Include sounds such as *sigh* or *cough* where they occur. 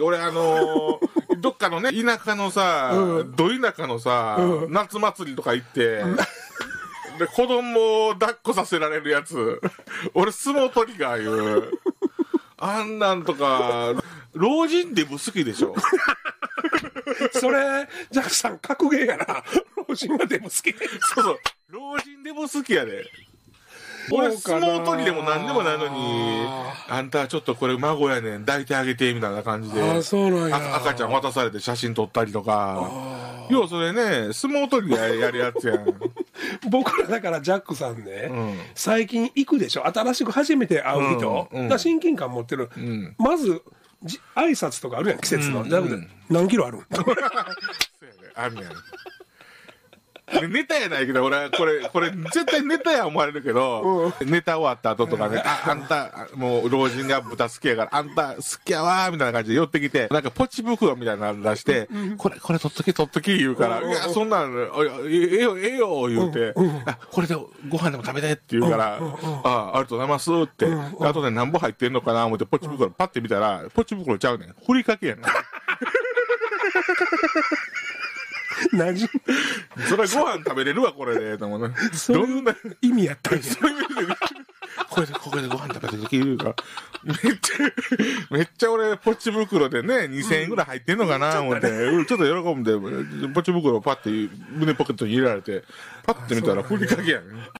俺あのー *laughs* どっかのね、田舎のさ、うんど田舎のさ、うん夏祭りとか行って、*laughs* で、子供を抱っこさせられるやつ、俺相撲取りが言う。あんなんとか、老人デブ好きでしょ。*laughs* それ、ジャックさん、格ゲーやな。老人がでも好き。そうそう。老人デブ好きやで。俺相撲取りでも何でもないのに、あんたちょっとこれ孫やねん、抱いてあげて、みたいな感じで。赤ちゃん渡されて写真撮ったりとか。要はそれね、相撲取りでやるやつやん。*laughs* 僕らだからジャックさんね、うん。最近行くでしょ。新しく初めて会う人、うんうん。が親近感持ってる、ん。まずじ挨拶とかあるやん季節の、うんじゃなくて何キロあるん？*laughs* そうやんネタやないけど、俺はこれ、これ絶対ネタや思われるけど、ネタ終わった後とかね、あ、あんた、もう老人が豚好きやから、あんた好きやわーみたいな感じで寄ってきて、なんかポチ袋みたいなの出して、これ、これ取っとき取っとき言うから、いや、そんなん、ええよ、ええよ、言うて、あ、これでご飯でも食べてって言うから、あ、ありがとうございますって、あとで何本入ってんのかな思ってポチ袋パッて見たら、ポチ袋ちゃうねん。ふりかけやねん。*laughs* 何それご飯食べれるわ、これで、と思うね。そうどんな、意味やったんや。そういう意味でこれで、これでご飯食べてできるか。ら、めっちゃ、めっちゃ俺、ポチ袋でね、2000円ぐらい入ってんのかな、思って、うんちょっと喜んで、ポチ袋をパッて胸ポケットに入れられて、パッて見たら、ふりかけやね。ん。